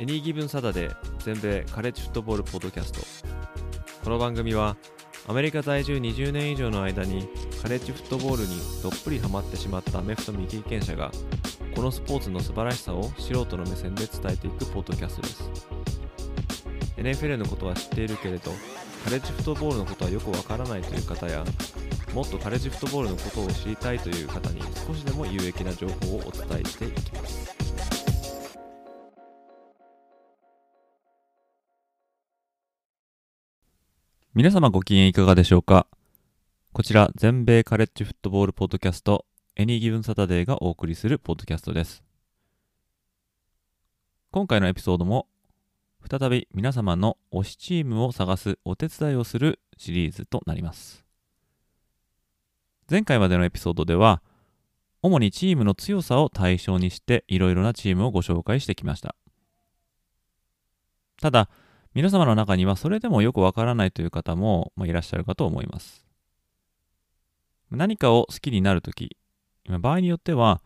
エニーギブンサダデー全米カレッジフットボールポッドキャスト。この番組はアメリカ在住20年以上の間にカレッジフットボールにどっぷりハマってしまったアメフト未経験者がこのスポーツの素晴らしさを素人の目線で伝えていくポッドキャストです。NFL のことは知っているけれどカレッジフットボールのことはよくわからないという方やもっとカレッジフットボールのことを知りたいという方に少しでも有益な情報をお伝えしていきます。皆様ご機嫌いかがでしょうか？こちら全米カレッジフットボールポッドキャストエニーギブンサタデーがお送りするポッドキャストです。今回のエピソードも再び皆様の推しチームを探すお手伝いをするシリーズとなります前回までのエピソードでは主にチームの強さを対象にしていろいろなチームをご紹介してきましたただ皆様の中にはそれでもよくわからないという方も、いらっしゃるかと思います。何かを好きになるとき、場合によっては、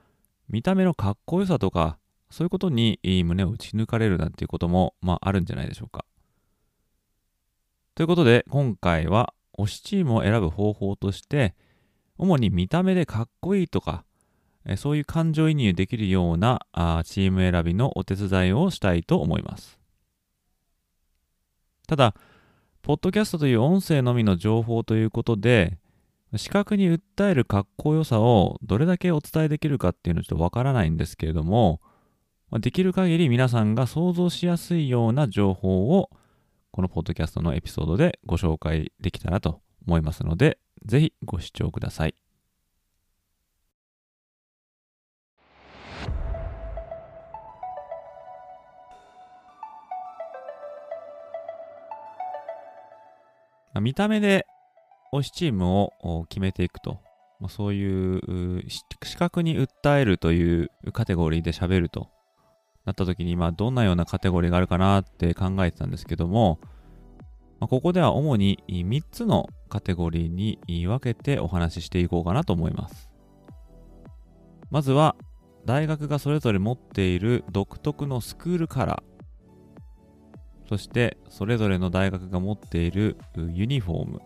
見た目のかっこよさとか、そういうことに胸を打ち抜かれるなんていうことも、まあ、あるんじゃないでしょうか。ということで、今回は推しチームを選ぶ方法として、主に見た目でかっこいいとか、そういう感情移入できるようなあチーム選びのお手伝いをしたいと思います。ただ、ポッドキャストという音声のみの情報ということで、視覚に訴えるかっこよさをどれだけお伝えできるかっていうのはちょっとわからないんですけれども、できる限り皆さんが想像しやすいような情報をこのポッドキャストのエピソードでご紹介できたらと思いますので、ぜひご視聴ください。見た目で推しチームを決めていくと、まあそういう視覚に訴えるというカテゴリーで喋るとなった時に、まあ、どんなようなカテゴリーがあるかなって考えてたんですけども、まあ、ここでは主に3つのカテゴリーに分けてお話ししていこうかなと思います。まずは、大学がそれぞれ持っている独特のスクールカラー。そしてそれぞれの大学が持っているユニフォーム、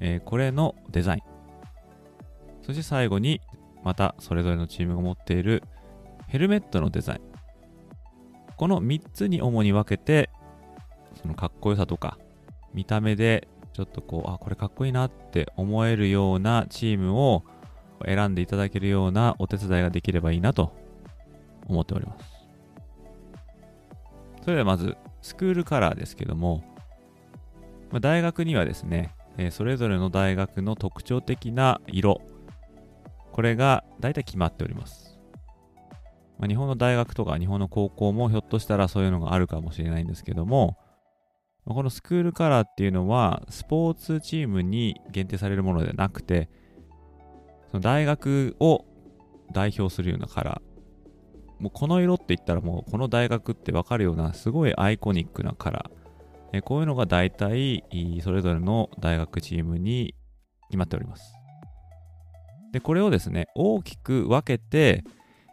えー、これのデザインそして最後にまたそれぞれのチームが持っているヘルメットのデザインこの3つに主に分けてそのかっこよさとか見た目でちょっとこうあこれかっこいいなって思えるようなチームを選んでいただけるようなお手伝いができればいいなと思っておりますそれではまずスクールカラーですけども、まあ、大学にはですね、え、それぞれの大学の特徴的な色、これが大体決まっております。まあ、日本の大学とか日本の高校もひょっとしたらそういうのがあるかもしれないんですけども、ま、このスクールカラーっていうのはスポーツチームに限定されるものではなくて、その大学を代表するようなカラー、もうこの色って言ったらもうこの大学ってわかるようなすごいアイコニックなカラー。えこういうのが大体それぞれの大学チームに決まっております。で、これをですね、大きく分けて、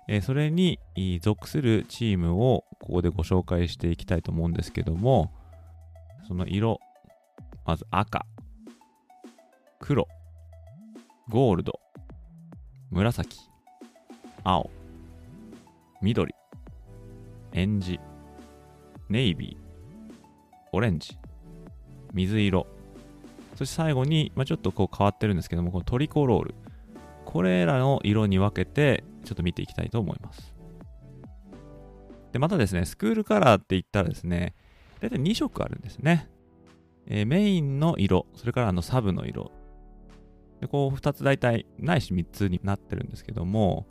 えそれに属するチームをここでご紹介していきたいと思うんですけども、その色、まず赤、黒、ゴールド、紫、青、緑、エンジ、ネイビー、オレンジ、水色、そして最後に、まあ、ちょっとこう変わってるんですけども、このトリコロール。これらの色に分けて、ちょっと見ていきたいと思います。で、またですね、スクールカラーって言ったらですね、大体2色あるんですね。えー、メインの色、それからあのサブの色。で、こう2つ大体、ないし3つになってるんですけども、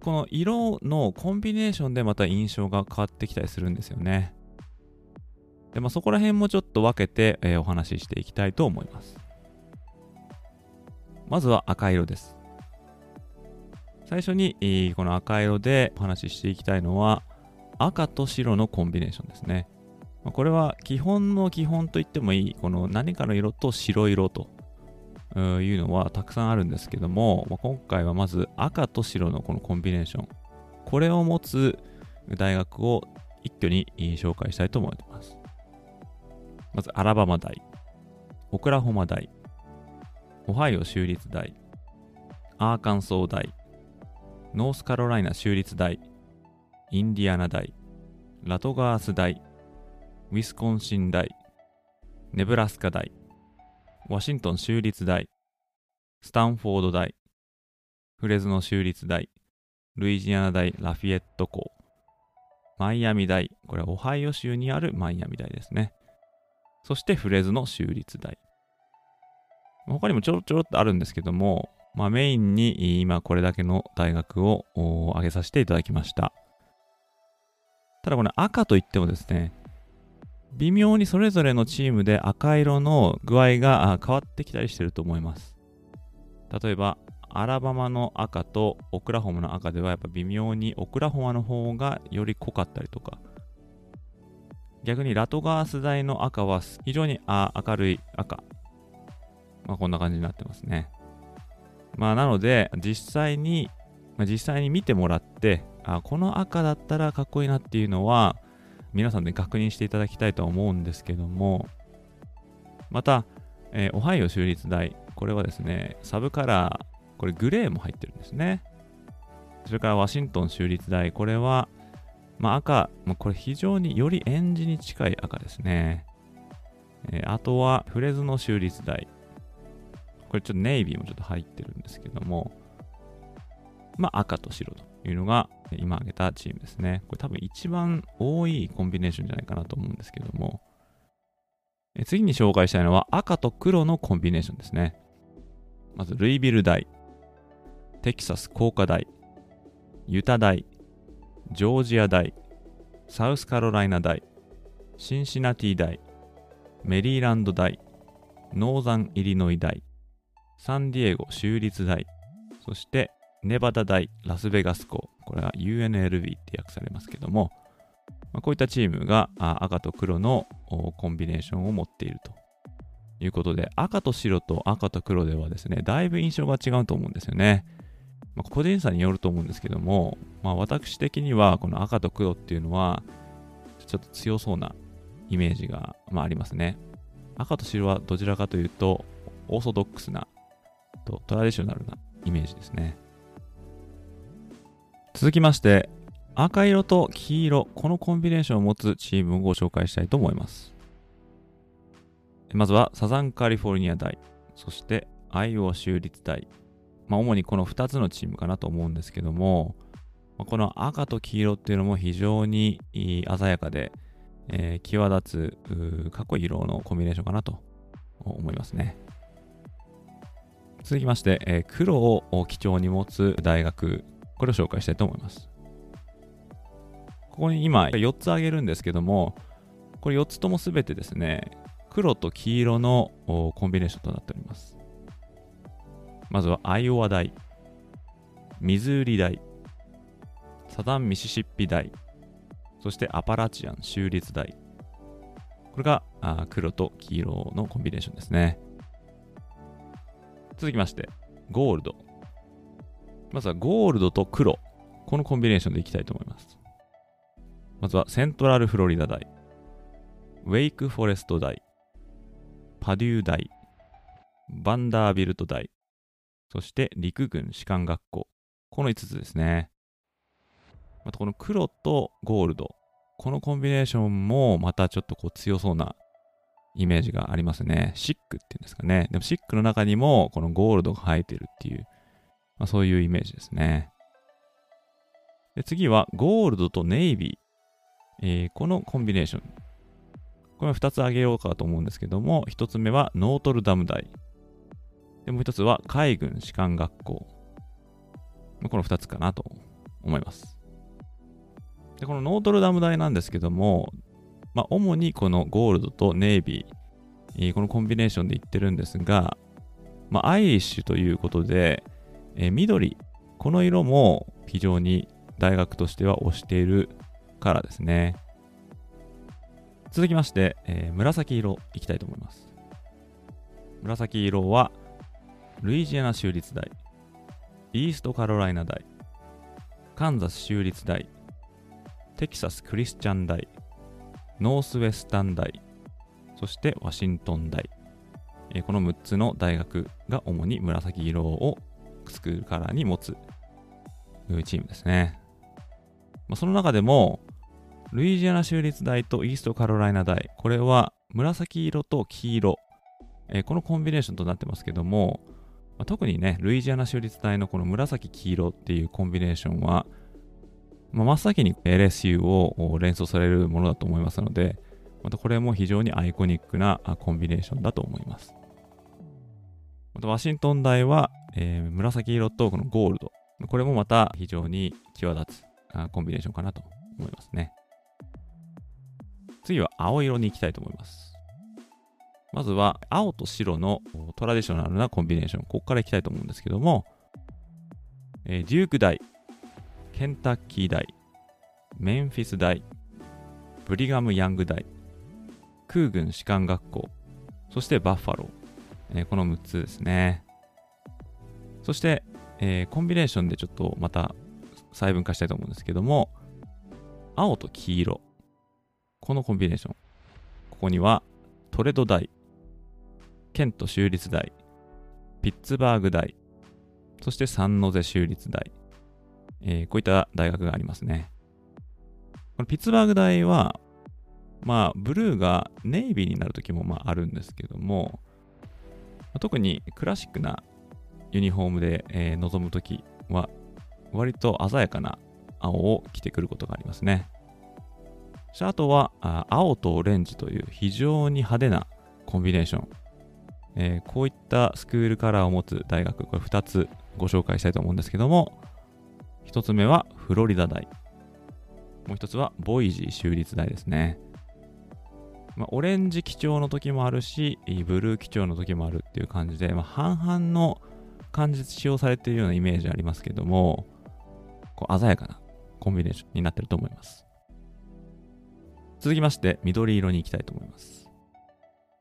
この色のコンビネーションでまた印象が変わってきたりするんですよね。で、まあ、そこら辺もちょっと分けて、えー、お話ししていきたいと思います。まずは赤色です。最初に、この赤色でお話ししていきたいのは、赤と白のコンビネーションですね。これは基本の基本と言ってもいい、この何かの色と白色というのはたくさんあるんですけども、今回はまず赤と白のこのコンビネーション。これを持つ大学を一挙に紹介したいと思います。まずアラバマ大、オクラホマ大、オハイオ州立大、アーカンソー大、ノースカロライナ州立大、インディアナ大、ラトガース大、ウィスコンシン大、ネブラスカ大、ワシントン州立大、スタンフォード大、フレズノ州立大、ルイジアナ大ラフィエット校、マイアミ大、これはオハイオ州にあるマイアミ大ですね。そしてフレズノ州立大。他にもちょろちょろっとあるんですけども、まあ、メインに今これだけの大学を挙げさせていただきました。ただこの赤といってもですね、微妙にそれぞれのチームで赤色の具合が変わってきたりしてると思います。例えば、アラバマの赤とオクラホマの赤ではやっぱ微妙にオクラホマの方がより濃かったりとか、逆にラトガース大の赤は非常に明るい赤。まあ、こんな感じになってますね。まあ、なので、実際に、まあ、実際に見てもらって、あ、この赤だったらかっこいいなっていうのは、皆さんで確認していただきたいと思うんですけども、また、えー、オハイオ州立大、これはですね、サブカラー、これグレーも入ってるんですね。それからワシントン州立大、これはまあ、赤、まあ、これ非常によりエンジに近い赤ですね。えー、あとは、フレズノ州立大。これちょっとネイビーもちょっと入ってるんですけども、まあ、赤と白というのが今挙げたチームですね。これ多分一番多いコンビネーションじゃないかなと思うんですけども、え次に紹介したいのは赤と黒のコンビネーションですね。まず、ルイビル大、テキサス工科大、ユタ大、ジョージア大、サウスカロライナ大、シンシナティ大、メリーランド大、ノーザンイリノイ大、サンディエゴ州立大、そしてネバダ大、ラスベガス校、これは UNLV って訳されますけども、まあ、こういったチームが赤と黒のコンビネーションを持っているということで、赤と白と赤と黒ではですね、だいぶ印象が違うと思うんですよね。まあ、個人差によると思うんですけども、まあ、私的にはこの赤と黒っていうのはちょっと強そうなイメージが、まあ、ありますね。赤と白はどちらかというとオーソドックスなとトラディショナルなイメージですね。続きまして赤色と黄色このコンビネーションを持つチームをご紹介したいと思います。まずはサザンカリフォルニア大そしてアイオワ州立大まあ、主にこの2つのチームかなと思うんですけども、この赤と黄色っていうのも非常に鮮やかで、えー、際立つかっこいい色のコンビネーションかなと思いますね。続きまして、え、黒を基調に持つ大学、これを紹介したいと思います。ここに今4つ挙げるんですけども、これ4つともすべてですね、黒と黄色のコンビネーションとなっております。まずはアイオワ大、ミズーリ大、サダンミシシッピ大、そしてアパラチアン州立大。これがあ黒と黄色のコンビネーションですね。続きまして、ゴールド。まずはゴールドと黒。このコンビネーションでいきたいと思います。まずはセントラルフロリダ大、ウェイクフォレスト大、パデュー大、バンダービルト大、そして陸軍士官学校。この5つですね。またこの黒とゴールド。このコンビネーションもまたちょっとこう強そうなイメージがありますね。シックっていうんですかね。でもシックの中にもこのゴールドが生えてるっていう、まあ、そういうイメージですね。で次はゴールドとネイビー。えー、このコンビネーション。これは2つ挙げようかと思うんですけども、1つ目はノートルダム大。で、もう1つは海軍士官学校。この2つかなと思います。で、このノートルダム大なんですけども、まあ、主にこのゴールドとネイビー、このコンビネーションで言ってるんですが、まあ、アイリッシュということで、えー、緑、この色も非常に大学としては推しているカラーですね。続きまして、えー、紫色いきたいと思います。紫色は、ルイジアナ州立大、イーストカロライナ大、カンザス州立大、テキサスクリスチャン大、ノースウェスタン大、そしてワシントン大。え、この6つの大学が主に紫色をスクールカラーに持つチームですね。まあ、その中でも、ルイジアナ州立大とイーストカロライナ大、これは紫色と黄色、え、このコンビネーションとなってますけども、ま、特にね、ルイジアナ州立大のこの紫黄色っていうコンビネーションは、まあ、真っ先に LSU を連想されるものだと思いますので、またこれも非常にアイコニックなコンビネーションだと思います。またワシントン大は、えー、紫色とこのゴールド。これもまた非常に際立つコンビネーションかなと思いますね。次は青色に行きたいと思います。まずは青と白のトラディショナルなコンビネーション。ここから行きたいと思うんですけども、えー、デューク大、ケンタッキー大、メンフィス大、ブリガム・ヤング大、空軍士官学校、そしてバッファロー。えー、この6つですね。そして、えー、コンビネーションでちょっとまた細分化したいと思うんですけども、青と黄色。このコンビネーション。ここにはトレド大、ケント州立大、ピッツバーグ大、そしてサンノゼ州立大、えー、こういった大学がありますね。このピッツバーグ大は、まあ、ブルーがネイビーになるときもまああるんですけども、特にクラシックなユニフォームで、えー、臨むときは、割と鮮やかな青を着てくることがありますね。あとは青とオレンジという非常に派手なコンビネーション。えー、こういったスクールカラーを持つ大学、これ2つご紹介したいと思うんですけども、1つ目はフロリダ大。もう1つはボイジー州立大ですね。まあ、オレンジ基調の時もあるし、ブルー基調の時もあるっていう感じで、まあ、半々の感じで使用されているようなイメージありますけども、こう鮮やかなコンビネーションになってると思います。続きまして、緑色に行きたいと思います。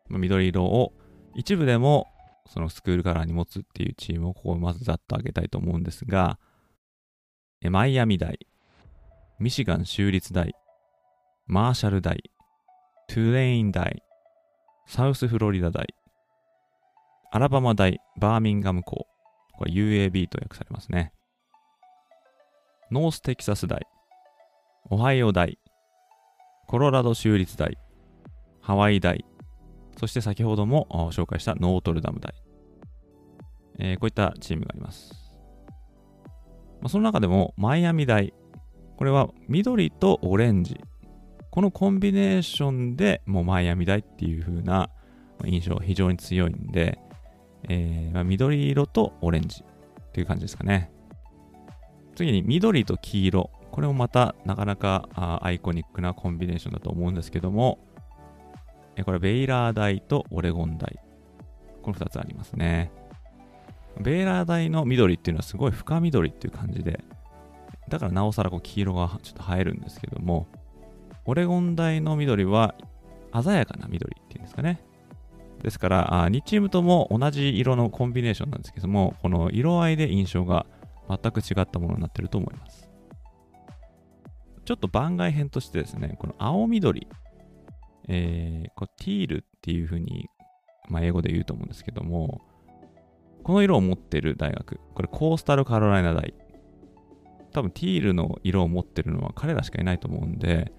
まあ緑色を一部でもそのスクールカラーに持つっていうチームをここをまずざっと挙げたいと思うんですが、マイアミ大、ミシガン州立大、マーシャル大、トゥレイン大、サウスフロリダ大、アラバマ大、バーミンガム校、これ UAB と略されますね。ノーステキサス大、オハイオ大、コロラド州立大、ハワイ大、そして先ほども紹介したノートルダム大、えー、こういったチームがあります。ま、その中でもマイアミ大、これは緑とオレンジ、このコンビネーションでもうマイアミ大っていう風な印象非常に強いんで、えー、まあ、緑色とオレンジっていう感じですかね。次に緑と黄色。これもまたなかなかアイコニックなコンビネーションだと思うんですけども、えこれベイラー大とオレゴン大。この2つありますね。ベイラー大の緑っていうのはすごい深緑っていう感じで、だからなおさらこう黄色がちょっと映えるんですけども、オレゴン大の緑は鮮やかな緑っていうんですかね。ですから、2チームとも同じ色のコンビネーションなんですけども、この色合いで印象が全く違ったものになってると思います。ちょっと番外編としてですね、この青緑、えー、こティールっていうふうに、まあ、英語で言うと思うんですけども、この色を持ってる大学、これコースタルカロライナ大。多分ティールの色を持ってるのは彼らしかいないと思うんで、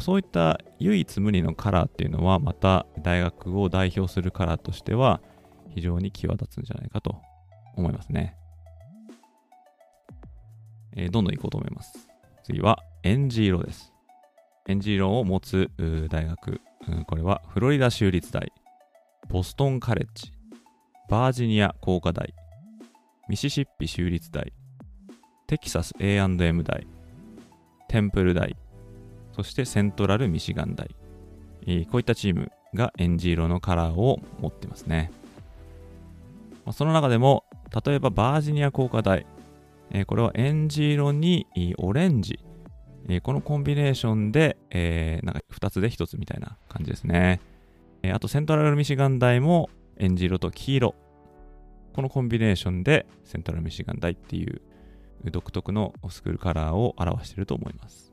そういった唯一無二のカラーっていうのはまた大学を代表するカラーとしては非常に際立つんじゃないかと思いますね。えー、どんどん行こうと思います。次は、エンジ色です。エンジ色を持つ大学、これはフロリダ州立大、ボストンカレッジ、バージニア工科大、ミシシッピ州立大、テキサス A&M 大、テンプル大、そしてセントラルミシガン大、こういったチームがエンジ色のカラーを持ってますね。その中でも、例えばバージニア工科大、これはエンジ色にオレンジ、このコンビネーションで、え、なんか2つで1つみたいな感じですね。あとセントラルミシガン大もエンジ色と黄色。このコンビネーションでセントラルミシガン大っていう独特のスクールカラーを表していると思います。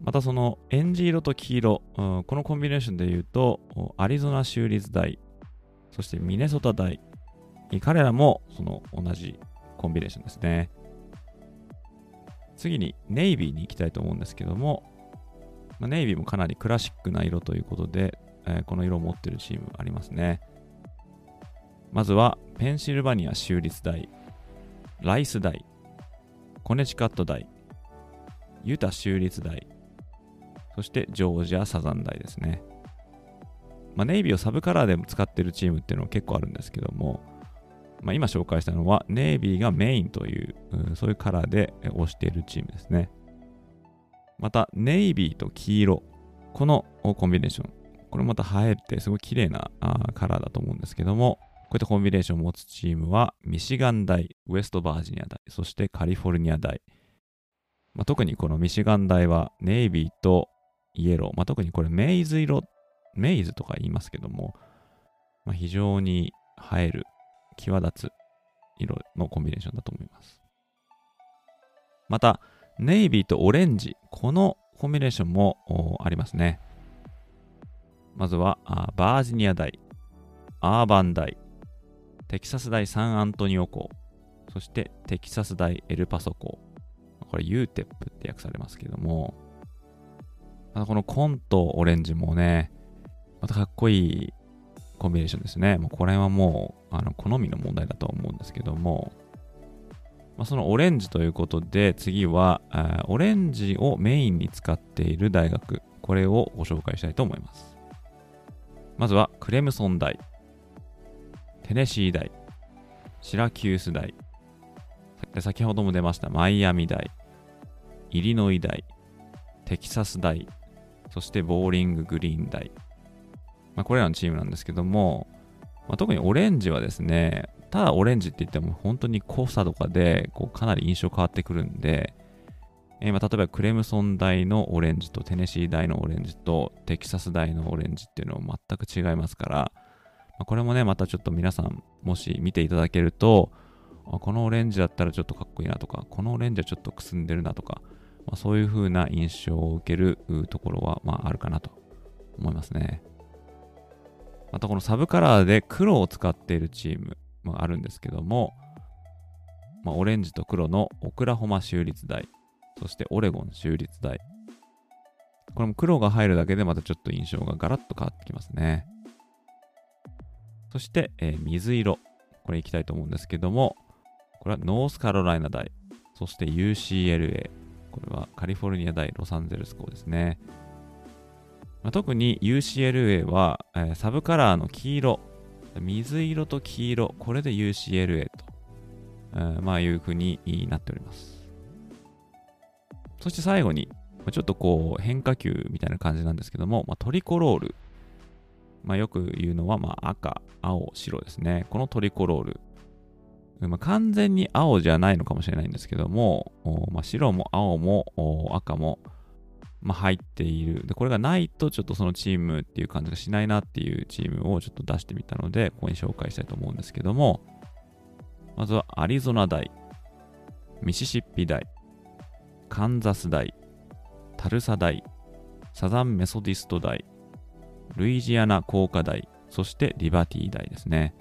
またそのエンジ色と黄色、このコンビネーションで言うと、アリゾナ州立大、そしてミネソタ大、彼らもその同じコンビネーションですね。次にネイビーに行きたいと思うんですけども、ネイビーもかなりクラシックな色ということで、この色を持っているチームありますね。まずはペンシルバニア州立大、ライス大、コネチカット大、ユタ州立大、そしてジョージアサザン大ですね。まあ、ネイビーをサブカラーでも使ってるチームっていうのは結構あるんですけども、まあ、今紹介したのはネイビーがメインという、うん、そういうカラーで推しているチームですね。また、ネイビーと黄色、このコンビネーション、これまた映えてすごい綺麗なカラーだと思うんですけども、こういったコンビネーションを持つチームは、ミシガン大、ウエストバージニア大、そしてカリフォルニア大。まあ、特にこのミシガン大は、ネイビーとイエロー、まあ、特にこれメイズ色、メイズとか言いますけども、まあ、非常に映える際立つ色のコンビネーションだと思います。また、ネイビーとオレンジ、このコンビネーションもありますね。まずは、バージニア大、アーバン大、テキサス大サンアントニオ校、そしてテキサス大エルパソ校。これ UTEP って訳されますけども、またこの紺とオレンジもね、またかっこいいコンビネーションですね。もうこれはもう、あの、好みの問題だと思うんですけども、まあ、そのオレンジということで、次は、オレンジをメインに使っている大学、これをご紹介したいと思います。まずは、クレムソン大、テネシー大、シラキュース大、先ほども出ましたマイアミ大、イリノイ大、テキサス大、そしてボーリンググリーン大、まあ、これらのチームなんですけども、まあ、特にオレンジはですね、ただオレンジって言っても本当に濃さとかでこうかなり印象変わってくるんで、えー、まあ例えばクレムソン大のオレンジとテネシー大のオレンジとテキサス大のオレンジっていうのは全く違いますから、ま、これもね、またちょっと皆さんもし見ていただけると、このオレンジだったらちょっとかっこいいなとか、このオレンジはちょっとくすんでるなとか、まあ、そういう風な印象を受けるところは、まあ、あるかなと思いますね。またこのサブカラーで黒を使っているチームもあるんですけども、まあ、オレンジと黒のオクラホマ州立大、そしてオレゴン州立大。これも黒が入るだけでまたちょっと印象がガラッと変わってきますね。そして、えー、水色。これいきたいと思うんですけども、これはノースカロライナ大、そして UCLA。これはカリフォルニア大ロサンゼルス校ですね。まあ、特に UCLA は、えー、サブカラーの黄色、水色と黄色、これで UCLA と、えー、まあいう風になっております。そして最後に、ちょっとこう変化球みたいな感じなんですけども、まあ、トリコロール。まあ、よく言うのは、まあ、赤、青、白ですね。このトリコロール。まあ、完全に青じゃないのかもしれないんですけども、まあ、白も青も赤も、まあ、入っている。で、これがないとちょっとそのチームっていう感じがしないなっていうチームをちょっと出してみたので、ここに紹介したいと思うんですけども、まずはアリゾナ大、ミシシッピ大、カンザス大、タルサ大、サザンメソディスト大、ルイジアナ工科大、そしてリバティ大ですね。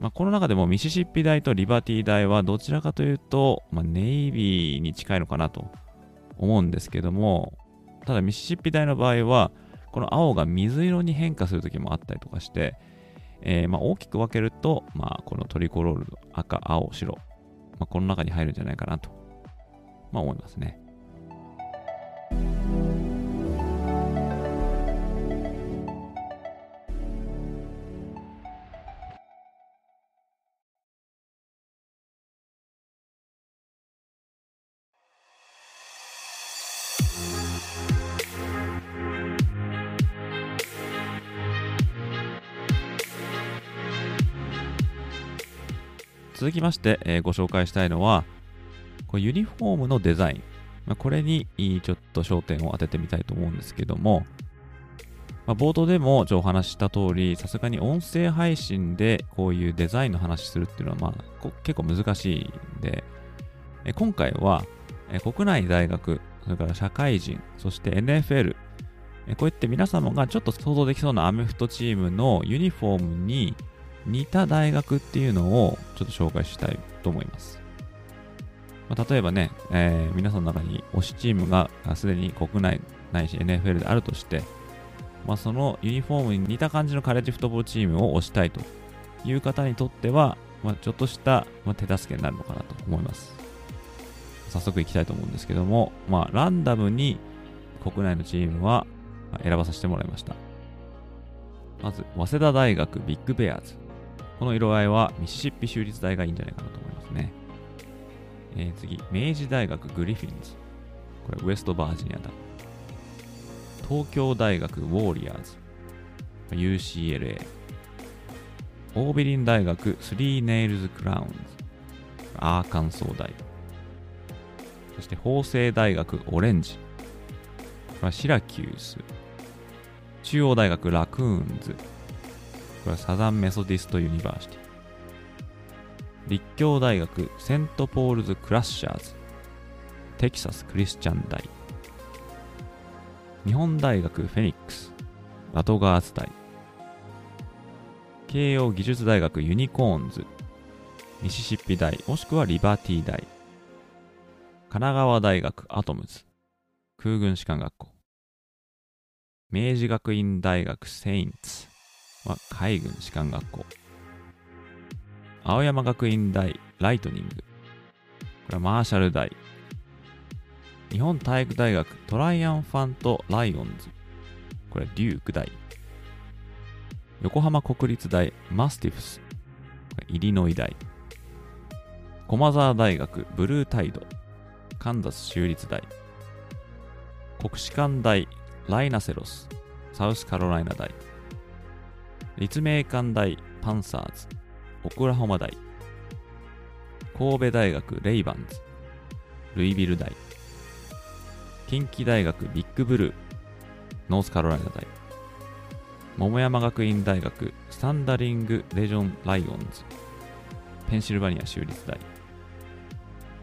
まあ、この中でもミシシッピ大とリバティ大はどちらかというと、まあ、ネイビーに近いのかなと思うんですけども、ただミシシッピ大の場合は、この青が水色に変化するときもあったりとかして、えー、まあ大きく分けると、まあ、このトリコロール赤、青、白、まあ、この中に入るんじゃないかなと、まあ、思いますね。続きまして、えー、ご紹介したいのは、こユニフォームのデザイン。まあ、これにちょっと焦点を当ててみたいと思うんですけども、まあ、冒頭でもお話しした通り、さすがに音声配信でこういうデザインの話するっていうのは、まあ、結構難しいんで、え今回は、え国内大学、それから社会人、そして NFL、えこうやって皆様がちょっと想像できそうなアメフトチームのユニフォームに似た大学っていうのをちょっと紹介したいと思います。まあ、例えばね、えー、皆さんの中に推しチームがすでに国内ないし NFL であるとして、まあ、そのユニフォームに似た感じのカレッジフットボールチームを推したいという方にとっては、まあ、ちょっとした、ま手助けになるのかなと思います。早速いきたいと思うんですけども、まあ、ランダムに国内のチームは選ばさせてもらいました。まず、早稲田大学ビッグベアーズ。この色合いはミシシッピ州立大がいいんじゃないかなと思いますね。えー、次、明治大学グリフィンズ。これウエストバージニアだ。東京大学ウォーリアーズ。UCLA。オービリン大学スリーネイルズクラウンズ。アーカンソー大。そして法政大学オレンジ。これはシラキュース。中央大学ラクーンズ。これはサザンメソディストユニバーシティ。立教大学セントポールズ・ラッシャーズ。テキサス・クリスチャン大。日本大学フェニックス。ラトガーズ大。慶応義塾大学ユニコーンズ。ミシシッピ大もしくはリバティ大。神奈川大学アトムズ。空軍士官学校。明治学院大学セインツ。は海軍士官学校青山学院大ライトニング。これはマーシャル大。日本体育大学トライアンファントライオンズ。これはデューク大。横浜国立大マスティフス。これイリノイ大。駒沢大学ブルータイド。カンザス州立大。国士舘大ライナセロス。サウスカロライナ大。立命館大パンサーズ。オクラホマ大、神戸大学レイバンズ、ルイビル大、近畿大学ビッグブルー、ノースカロライナ大、桃山学院大学スタンダリングレジョンライオンズ、ペンシルバニア州立大、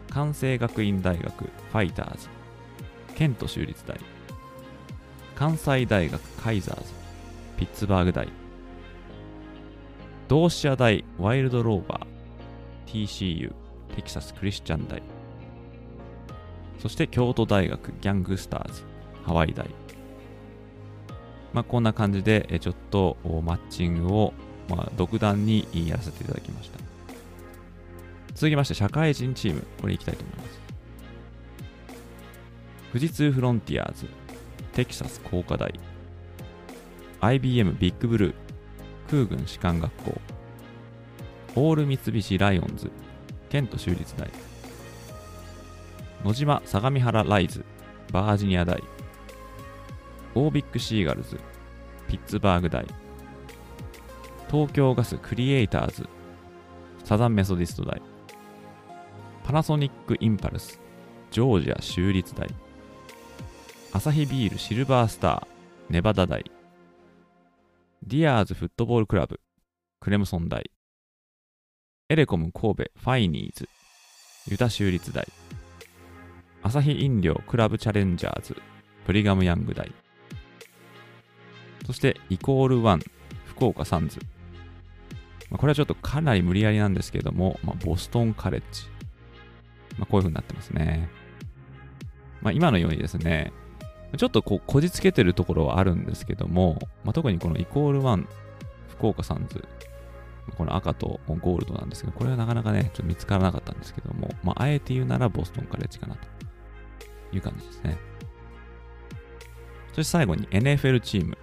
関西学院大学ファイターズ、ケント州立大、関西大学カイザーズ、ピッツバーグ大、同志社大ワイルドローバー TCU テキサスクリスチャン大。そして京都大学ギャングスターズハワイ大。まあこんな感じでちょっとマッチングをまあ独断にやらせていただきました。続きまして社会人チームこれいきたいと思います。富士通フロンティアーズテキサス工科大。IBM ビッグブルー。空軍士官学校。オール三菱ライオンズ。ケント州立大ノジマ相模原ライズ。バージニア大。オービックシーガルズ。ピッツバーグ大。東京ガスクリエイターズ。サザンメソディスト大。パナソニックインパルス。ジョージア州立大。アサヒビールシルバースター。ネバダ大。ディアーズフットボールクラブ、クレムソン大、エレコム神戸ファイニーズ、ユタ州立大、アサヒ飲料クラブチャレンジャーズ、プリガムヤング大、そしてイコールワン、福岡サンズ。まあ、これはちょっとかなり無理やりなんですけども、まあ、ボストンカレッジ。まあ、こういう風になってますね。まあ、今のようにですね、ちょっとこうこじつけてるところはあるんですけども、まあ、特にこのイコール1福岡サンズこの赤とゴールドなんですけど、これはなかなかね、ちょっと見つからなかったんですけども、まあ、あえて言うならボストンカレッジかなという感じですね。そして最後に NFL チーム。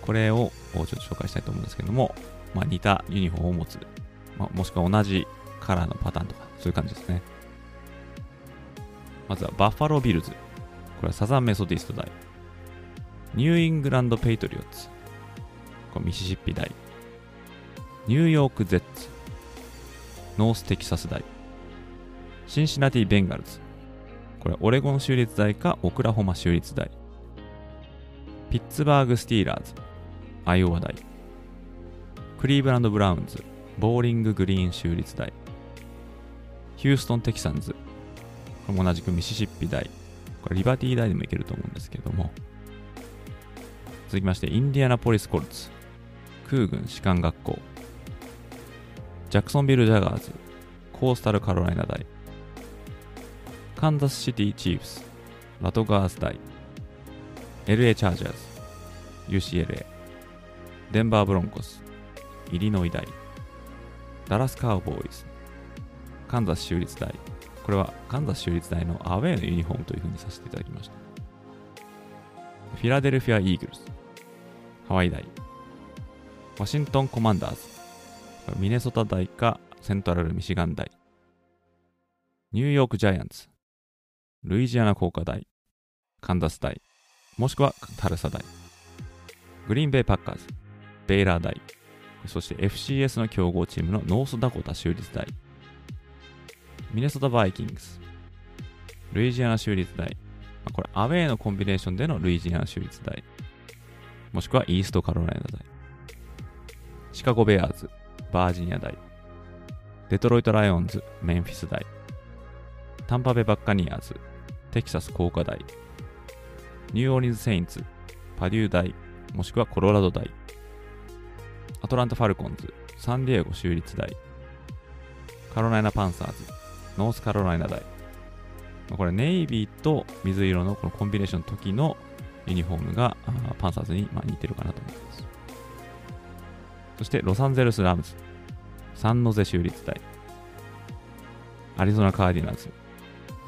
これをちょっと紹介したいと思うんですけども、まあ、似たユニフォームを持つ、まあ、もしくは同じカラーのパターンとか、そういう感じですね。まずはバッファロービルズ。これはサザンメソディスト大。ニューイングランド・ペイトリオッツ。これミシシッピ大。ニューヨーク・ジェッツ。ノーステキサス大。シンシナティ・ベンガルズ。これ、オレゴン州立大かオクラホマ州立大。ピッツバーグ・スティーラーズ。アイオワ大。クリーブランド・ブラウンズ。ボーリング・グリーン州立大。ヒューストン・テキサンズ。これも同じくミシシッピ大。これリバティ大でもいけると思うんですけども。続きまして、インディアナポリス・コルツ。空軍士官学校。ジャクソンビル・ジャガーズ。コースタル・カロライナ大。カンザスシティ・チーフス。ラトガーズ大。LA チャージャーズ。UCLA。デンバー・ブロンコス。イリノイ大。ダラス・カウボーイズ。カンザス州立大。これはカンザス州立大のアウェーのユニフォームというふうにさせていただきました。フィラデルフィア・イーグルス。ハワイ大。ワシントン・コマンダーズ。ミネソタ大かセントラル・ミシガン大。ニューヨーク・ジャイアンツ。ルイジアナ工科大。カンザス大。もしくはタルサ大。グリーンベイ・パッカーズ。ベイラー大。そして FCS の強豪チームのノースダコタ州立大。ミネソタバイキングス、ルイジアナ州立大、これアウェーのコンビネーションでのルイジアナ州立大、もしくはイーストカロライナ大、シカゴベアーズ、バージニア大、デトロイトライオンズ、メンフィス大、タンパベバッカニアーズ、テキサス工科大、ニューオーリンズ・セインツ、パデュー大、もしくはコロラド大、アトランタ・ファルコンズ、サンディエゴ州立大、カロライナ・パンサーズ、ノースカロライナ大。これネイビーと水色のこのコンビネーションの時のユニフォームがパンサーズにま似てるかなと思います。そしてロサンゼルス・ラムズ、サンノゼ州立大、アリゾナ・カーディナーズ、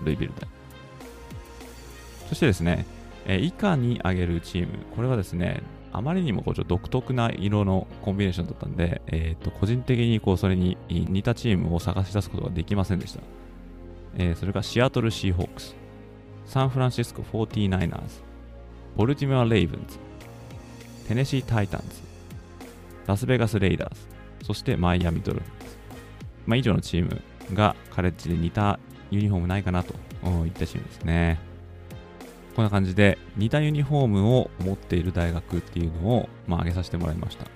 ルイビル大。そしてですね、え以下に挙げるチーム、これはですね、あまりにもこうちょっと独特な色のコンビネーションだったんで、えー、と個人的にこうそれに似たチームを探し出すことができませんでした。えー、それがシアトル・シーホークス、サンフランシスコ 49ers、ボルティモア・レイブンズ、テネシー・タイタンズ、ラスベガス・レイダーズ、そしてマイアミ・ドルフィンズ。まあ、以上のチームがカレッジで似たユニフォームないかなといったチームですね。こんな感じで似たユニフォームを持っている大学っていうのを、まあ、挙げさせてもらいました。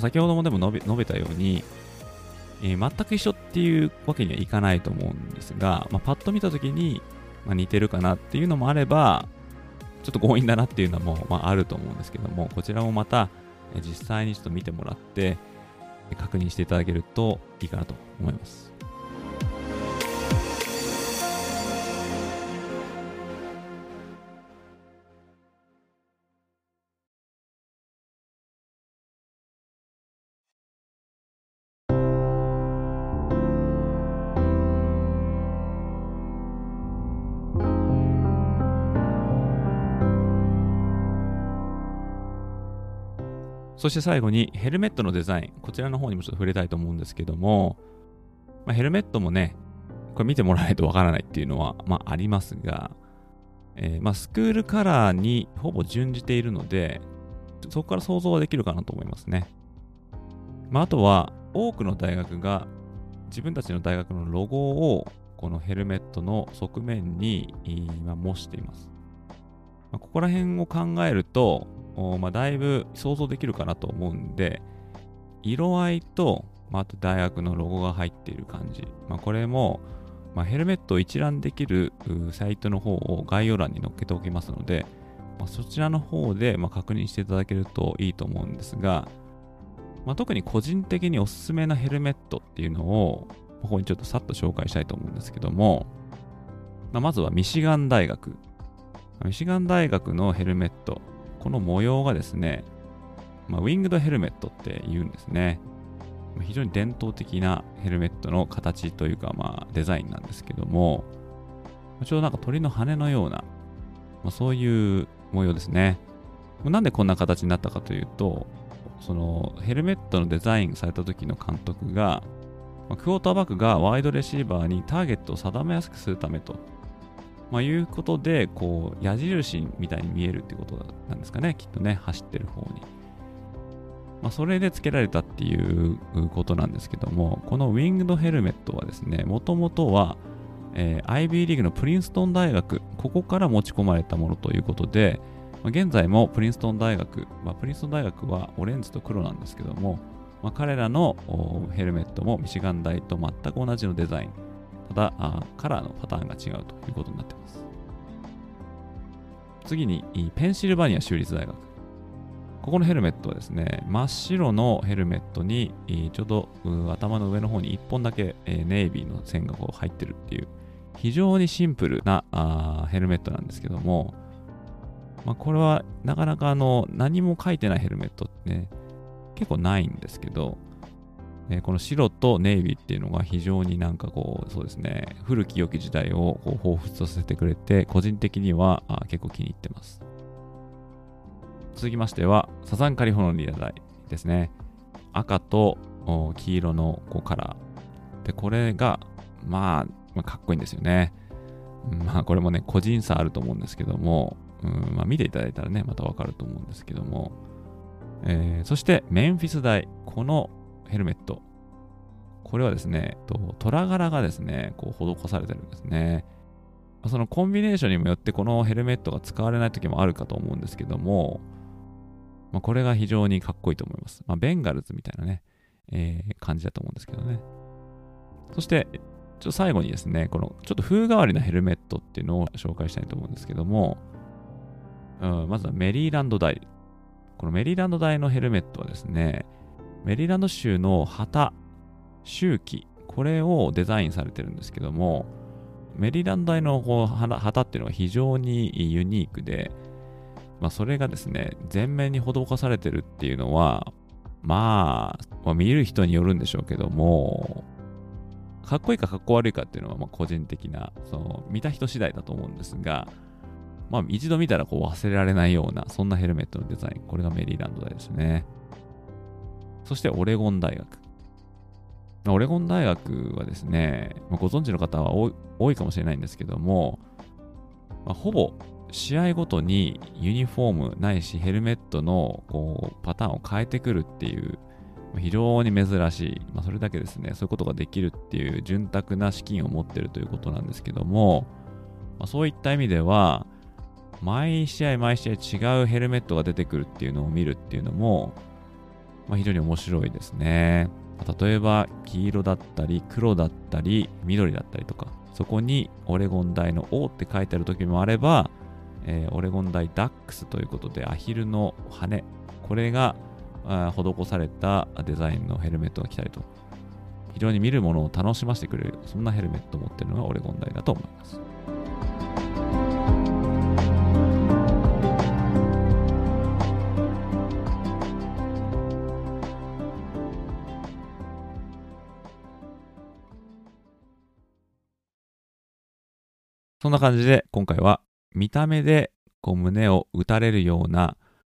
先ほどもでも述べ述べたように、えー、全く一緒っていうわけにはいかないと思うんですが、まあ、パッと見たときに、まあ、似てるかなっていうのもあれば、ちょっと強引だなっていうのも、まあ、あると思うんですけども、こちらもまた、え実際にちょっと見てもらって、確認していただけるといいかなと思います。そして最後にヘルメットのデザイン。こちらの方にもちょっと触れたいと思うんですけども、まあ、ヘルメットもね、これ見てもらわないとわからないっていうのは、まあ、ありますが、えー、まあ、スクールカラーにほぼ準じているので、そこから想像はできるかなと思いますね。まあ、あとは、多くの大学が自分たちの大学のロゴをこのヘルメットの側面に今模しています。まあ、ここら辺を考えると、まあ、だいぶ想像できるかなと思うんで、色合いと、まあ、あと大学のロゴが入っている感じ。まあ、これも、まあ、ヘルメットを一覧できるサイトの方を概要欄に載っけておきますので、まあ、そちらの方でまあ確認していただけるといいと思うんですが、まあ、特に個人的におすすめなヘルメットっていうのを、ここにちょっとさっと紹介したいと思うんですけども、まあ、まずはミシガン大学。ミシガン大学のヘルメット。この模様がですね、まあ、ウィングドヘルメットって言うんですね。非常に伝統的なヘルメットの形というか、まあ、デザインなんですけども、ちょうどなんか鳥の羽のような、まあ、そういう模様ですね。なんでこんな形になったかというと、そのヘルメットのデザインされた時の監督が、ま、クォーターバックがワイドレシーバーにターゲットを定めやすくするためとまあ、いうことで、こう、矢印みたいに見えるってことなんですかね、きっとね、走ってる方に。まあ、それで付けられたっていうことなんですけども、このウィングドヘルメットはですね、もともとは、えー、IB リーグのプリンストン大学、ここから持ち込まれたものということで、まあ、現在もプリンストン大学、まあ、プリンストン大学はオレンジと黒なんですけども、まあ、彼らのヘルメットもミシガン大と全く同じのデザイン。ただあ、カラーのパターンが違うということになっています。次に、ペンシルバニア州立大学。ここのヘルメットはですね、真っ白のヘルメットに、ちょうど頭の上の方に1本だけネイビーの線がこう入ってるっていう、非常にシンプルなあヘルメットなんですけども、まあ、これはなかなかあの何も書いてないヘルメットってね、結構ないんですけど、えー、この白とネイビーっていうのが非常になんかこう、そうですね、古き良き時代をこう彷彿とさせてくれて、個人的にはあ結構気に入ってます。続きましては、サザンカリフォルニア大ですね。赤と黄色のこうカラー。で、これが、まあ、まあ、かっこいいんですよね。まあ、これもね、個人差あると思うんですけども、うんまあ、見ていただいたらね、またわかると思うんですけども、えー、そしてメンフィス大、このヘルメット。これはですね、虎柄がですね、こう施されてるんですね。そのコンビネーションにもよってこのヘルメットが使われない時もあるかと思うんですけども、まあ、これが非常にかっこいいと思います。まあ、ベンガルズみたいなね、えー、感じだと思うんですけどね。そして、ちょっと最後にですね、このちょっと風変わりなヘルメットっていうのを紹介したいと思うんですけども、うん、まずはメリーランド大。このメリーランド大のヘルメットはですね、メリーランド州の旗、周期、これをデザインされてるんですけども、メリーランド大のこう旗っていうのは非常にユニークで、まあ、それがですね、全面に施されてるっていうのは、まあ、まあ、見る人によるんでしょうけども、かっこいいかかっこ悪いかっていうのはま個人的な、その見た人次第だと思うんですが、まあ、一度見たらこう忘れられないような、そんなヘルメットのデザイン。これがメリーランド大ですね。そしてオレゴン大学。オレゴン大学はですね、まあ、ご存知の方は多いかもしれないんですけども、まあ、ほぼ試合ごとにユニフォームないしヘルメットのこうパターンを変えてくるっていう非常に珍しい、まあ、それだけですね、そういうことができるっていう潤沢な資金を持ってるということなんですけども、まあ、そういった意味では、毎試合毎試合違うヘルメットが出てくるっていうのを見るっていうのも、まあ、非常に面白いですね。例えば黄色だったり黒だったり緑だったりとかそこにオレゴン大の O って書いてある時もあれば、えー、オレゴン大ダックスということでアヒルの羽これが施されたデザインのヘルメットが来たりと非常に見るものを楽しませてくれるそんなヘルメットを持ってるのがオレゴン大だと思います。そんな感じで今回は見た目でこう胸を打たれるような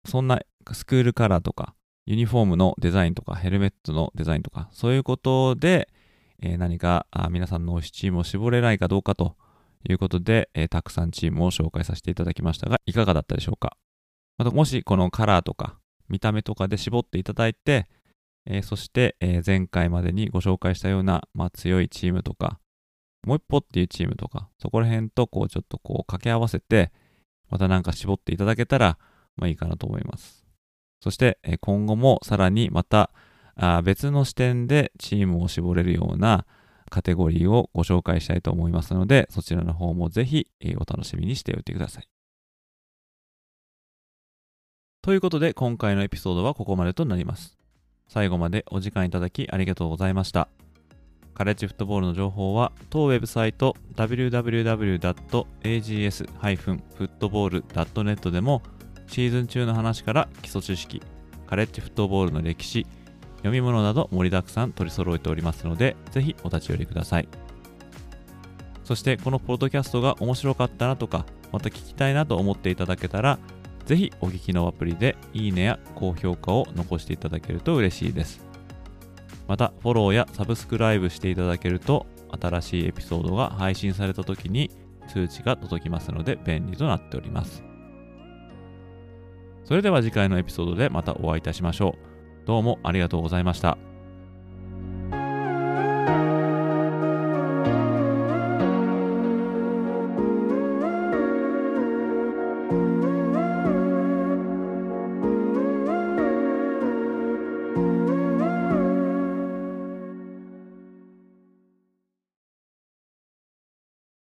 そんなスクールカラーとかユニフォームのデザインとかヘルメットのデザインとかそういうことで、え、何か皆さんの推しチームを絞れないかどうかということで、え、たくさんチームを紹介させていただきましたがいかがだったでしょうか？またもしこのカラーとか見た目とかで絞っていただいて、え、そして、え前回までにご紹介したような、まあ、強いチームとかもう一歩っていうチームとか、そこら辺とこうちょっとこう掛け合わせて、またなんか絞っていただけたら、まあいいかなと思います。そして今後もさらにまたあ別の視点でチームを絞れるようなカテゴリーをご紹介したいと思いますので、そちらの方もぜひお楽しみにしておいてください。ということで今回のエピソードはここまでとなります。最後までお時間いただきありがとうございました。カレッジフットボールの情報は当ウェブサイト www.ags-football.net でもシーズン中の話から基礎知識、カレッジフットボールの歴史、読み物など盛りだくさん取り揃えておりますので、ぜひお立ち寄りください。そしてこのポッドキャストが面白かったなとか、また聞きたいなと思っていただけたら、ぜひお聞きのアプリでいいねや高評価を残していただけると嬉しいです。また、フォローやサブスクライブしていただけると、新しいエピソードが配信された時に通知が届きますので便利となっております。それでは次回のエピソードでまたお会いいたしましょう。どうもありがとうございました。